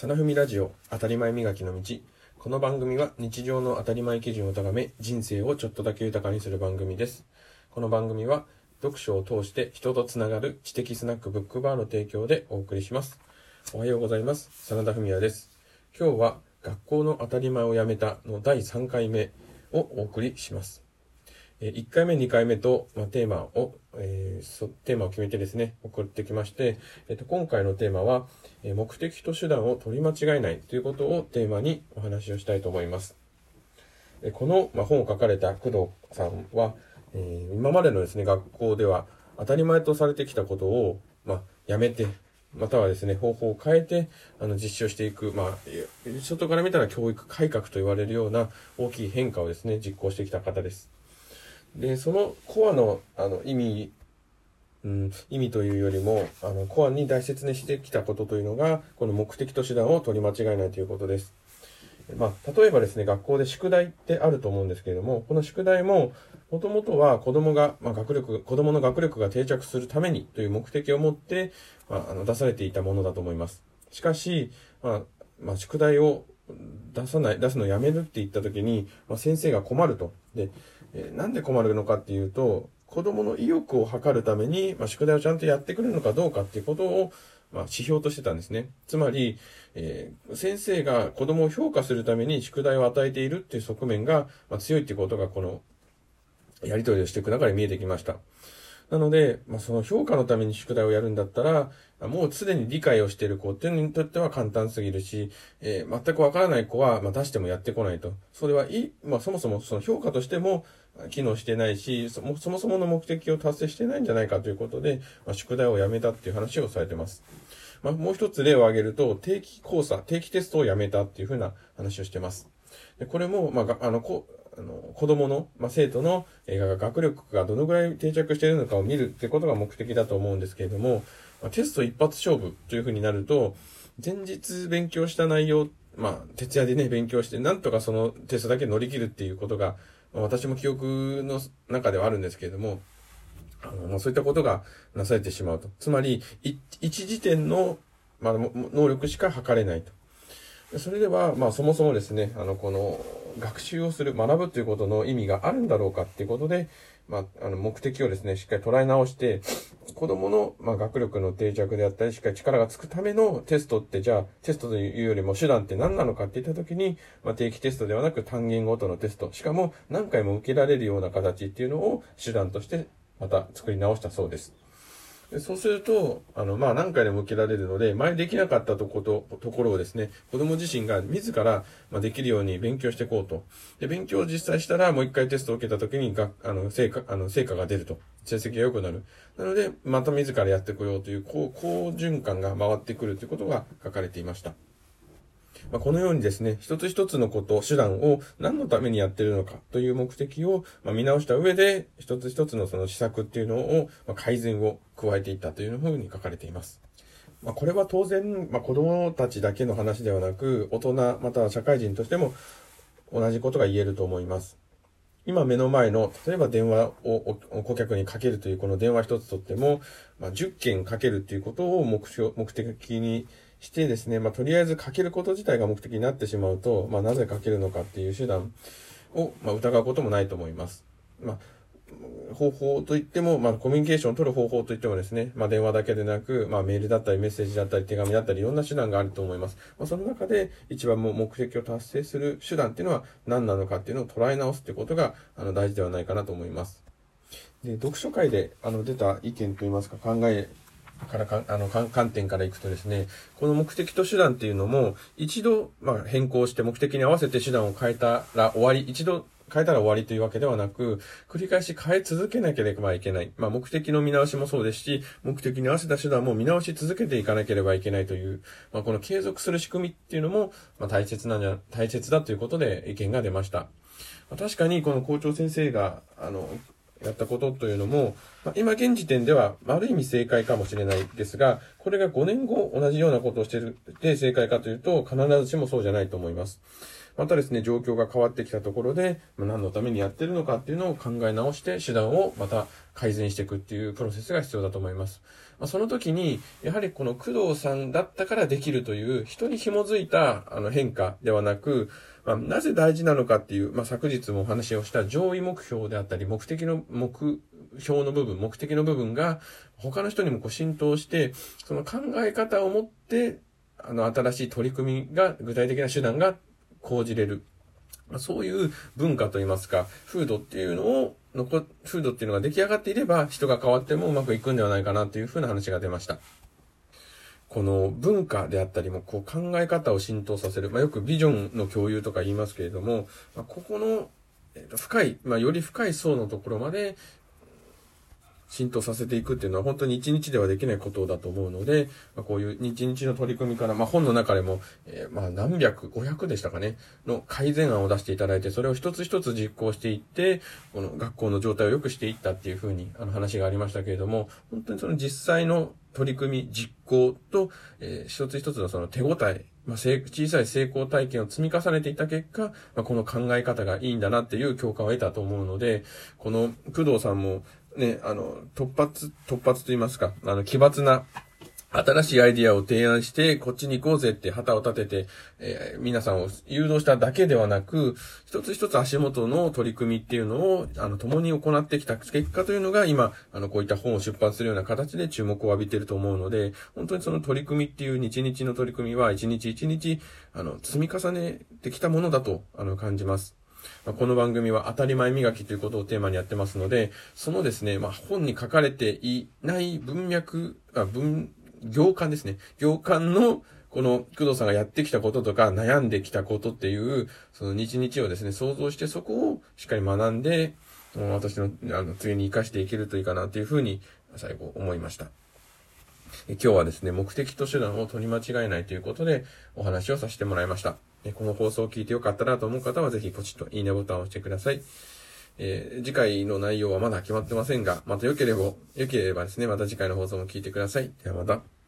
サナフミラジオ当たり前磨きの道。この番組は日常の当たり前基準を高め人生をちょっとだけ豊かにする番組です。この番組は読書を通して人とつながる知的スナックブックバーの提供でお送りします。おはようございます。真田文也です。今日は学校の当たり前をやめたの第3回目をお送りします。1回目、2回目と、まあ、テーマを、えー、テーマを決めてですね、送ってきまして、えっ、と、今回のテーマは、え目的と手段を取り間違えないということをテーマにお話をしたいと思います。えこの、ま、本を書かれた工藤さんは、えー、今までのですね、学校では当たり前とされてきたことを、まあ、やめて、またはですね、方法を変えて、あの、実施をしていく、まあ、外から見たら教育改革と言われるような大きい変化をですね、実行してきた方です。で、そのコアの、あの、意味、うん、意味というよりも、あの、コアに大切にしてきたことというのが、この目的と手段を取り間違えないということです。まあ、例えばですね、学校で宿題ってあると思うんですけれども、この宿題も、もともとは子供が、まあ、学力、子供の学力が定着するためにという目的を持って、まあ、あの、出されていたものだと思います。しかし、まあ、まあ、宿題を出さない、出すのやめるって言った時に、まあ、先生が困ると。で、えー、なんで困るのかっていうと、子供の意欲を測るために、まあ、宿題をちゃんとやってくれるのかどうかっていうことを、まあ、指標としてたんですね。つまり、えー、先生が子供を評価するために宿題を与えているっていう側面が、まあ、強いってことが、この、やりとりをしていく中で見えてきました。なので、まあ、その評価のために宿題をやるんだったら、もうすでに理解をしている子っていうのにとっては簡単すぎるし、えー、全くわからない子は、まあ、出してもやってこないと。それはいい、まあ、そもそもその評価としても機能してないし、そもそもの目的を達成してないんじゃないかということで、まあ、宿題をやめたっていう話をされてます。まあ、もう一つ例を挙げると、定期考査、定期テストをやめたっていうふうな話をしてます。でこれも、まあ、あの、こあの子供の、まあ、生徒の、えー、学力がどのぐらい定着しているのかを見るってことが目的だと思うんですけれども、まあ、テスト一発勝負というふうになると、前日勉強した内容、まあ、徹夜でね、勉強して、なんとかそのテストだけ乗り切るっていうことが、まあ、私も記憶の中ではあるんですけれども、あの、まあ、そういったことがなされてしまうと。つまり、一時点の、まあ、能力しか測れないと。それでは、まあ、そもそもですね、あの、この、学習をする、学ぶということの意味があるんだろうかっていうことで、まあ、あの、目的をですね、しっかり捉え直して、子供の、まあ、学力の定着であったり、しっかり力がつくためのテストって、じゃあ、テストというよりも手段って何なのかって言ったときに、まあ、定期テストではなく単元ごとのテスト、しかも何回も受けられるような形っていうのを手段としてまた作り直したそうです。そうすると、あの、まあ、何回でも受けられるので、前できなかったとこと、ところをですね、子供自身が自ら、まあ、できるように勉強していこうと。で、勉強を実際したら、もう一回テストを受けた時に、が、あの、成果、あの、成果が出ると。成績が良くなる。なので、また自らやってこようという、こう、好循環が回ってくるということが書かれていました。まあ、このようにですね、一つ一つのこと、手段を何のためにやってるのかという目的を、ま見直した上で、一つ一つのその施策っていうのを、ま改善を加えていったというふうに書かれています。まあ、これは当然、まあ、子供たちだけの話ではなく、大人、または社会人としても同じことが言えると思います。今目の前の、例えば電話を顧客にかけるというこの電話一つとっても、まあ、10件かけるということを目標、目的にしてですね、まあ、とりあえずかけること自体が目的になってしまうと、まあ、なぜかけるのかっていう手段を、まあ、疑うこともないと思います。まあ、方法といっても、まあ、コミュニケーションを取る方法といってもですね、まあ、電話だけでなく、まあ、メールだったり、メッセージだったり、手紙だったり、いろんな手段があると思います。まあ、その中で、一番も目的を達成する手段っていうのは何なのかっていうのを捉え直すってことが、あの、大事ではないかなと思います。で、読書会で、あの、出た意見といいますか、考えからか、あの、観点からいくとですね、この目的と手段っていうのも、一度、まあ、変更して目的に合わせて手段を変えたら終わり、一度変えたら終わりというわけではなく、繰り返し変え続けなければいけない。まあ、目的の見直しもそうですし、目的に合わせた手段も見直し続けていかなければいけないという、まあ、この継続する仕組みっていうのも、まあ、大切なんじゃ、大切だということで意見が出ました。まあ、確かに、この校長先生が、あの、やったことというのも、まあ、今現時点では、ある意味正解かもしれないですが、これが5年後同じようなことをしているで正解かというと、必ずしもそうじゃないと思います。またですね、状況が変わってきたところで、まあ、何のためにやってるのかっていうのを考え直して、手段をまた改善していくっていうプロセスが必要だと思います。まあ、その時に、やはりこの工藤さんだったからできるという、人に紐づいたあの変化ではなく、まあ、なぜ大事なのかっていう、まあ、昨日もお話をした上位目標であったり、目的の、目標の部分、目的の部分が、他の人にもこう浸透して、その考え方を持って、あの、新しい取り組みが、具体的な手段が講じれる。そういう文化といいますか、風土っていうのを、残、風土っていうのが出来上がっていれば、人が変わってもうまくいくんではないかなというふうな話が出ました。この文化であったりも、こう考え方を浸透させる。まあ、よくビジョンの共有とか言いますけれども、まあ、ここの、えー、と深い、まあ、より深い層のところまで、浸透させていくっていうのは本当に一日ではできないことだと思うので、まあ、こういう日々の取り組みから、まあ、本の中でも、えー、まあ何百、500でしたかね、の改善案を出していただいて、それを一つ一つ実行していって、この学校の状態を良くしていったっていうふうにあの話がありましたけれども、本当にその実際の取り組み、実行と、えー、一つ一つのその手応え、まあ、小さい成功体験を積み重ねていった結果、まあ、この考え方がいいんだなっていう共感を得たと思うので、この工藤さんも、ね、あの、突発、突発と言いますか、あの、奇抜な、新しいアイディアを提案して、こっちに行こうぜって旗を立てて、えー、皆さんを誘導しただけではなく、一つ一つ足元の取り組みっていうのを、あの、共に行ってきた結果というのが、今、あの、こういった本を出版するような形で注目を浴びていると思うので、本当にその取り組みっていう日々の取り組みは、一日一日、あの、積み重ねてきたものだと、あの、感じます。まあ、この番組は当たり前磨きということをテーマにやってますので、そのですね、まあ、本に書かれていない文脈、あ文、行間ですね。行間の、この、工藤さんがやってきたこととか、悩んできたことっていう、その日々をですね、想像してそこをしっかり学んで、私の、あの、次に活かしていけるといいかなというふうに、最後思いました。今日はですね、目的と手段を取り間違えないということで、お話をさせてもらいました。この放送を聞いてよかったなと思う方は、ぜひポチッといいねボタンを押してください。えー、次回の内容はまだ決まってませんが、また良ければ、良ければですね、また次回の放送も聞いてください。ではまた。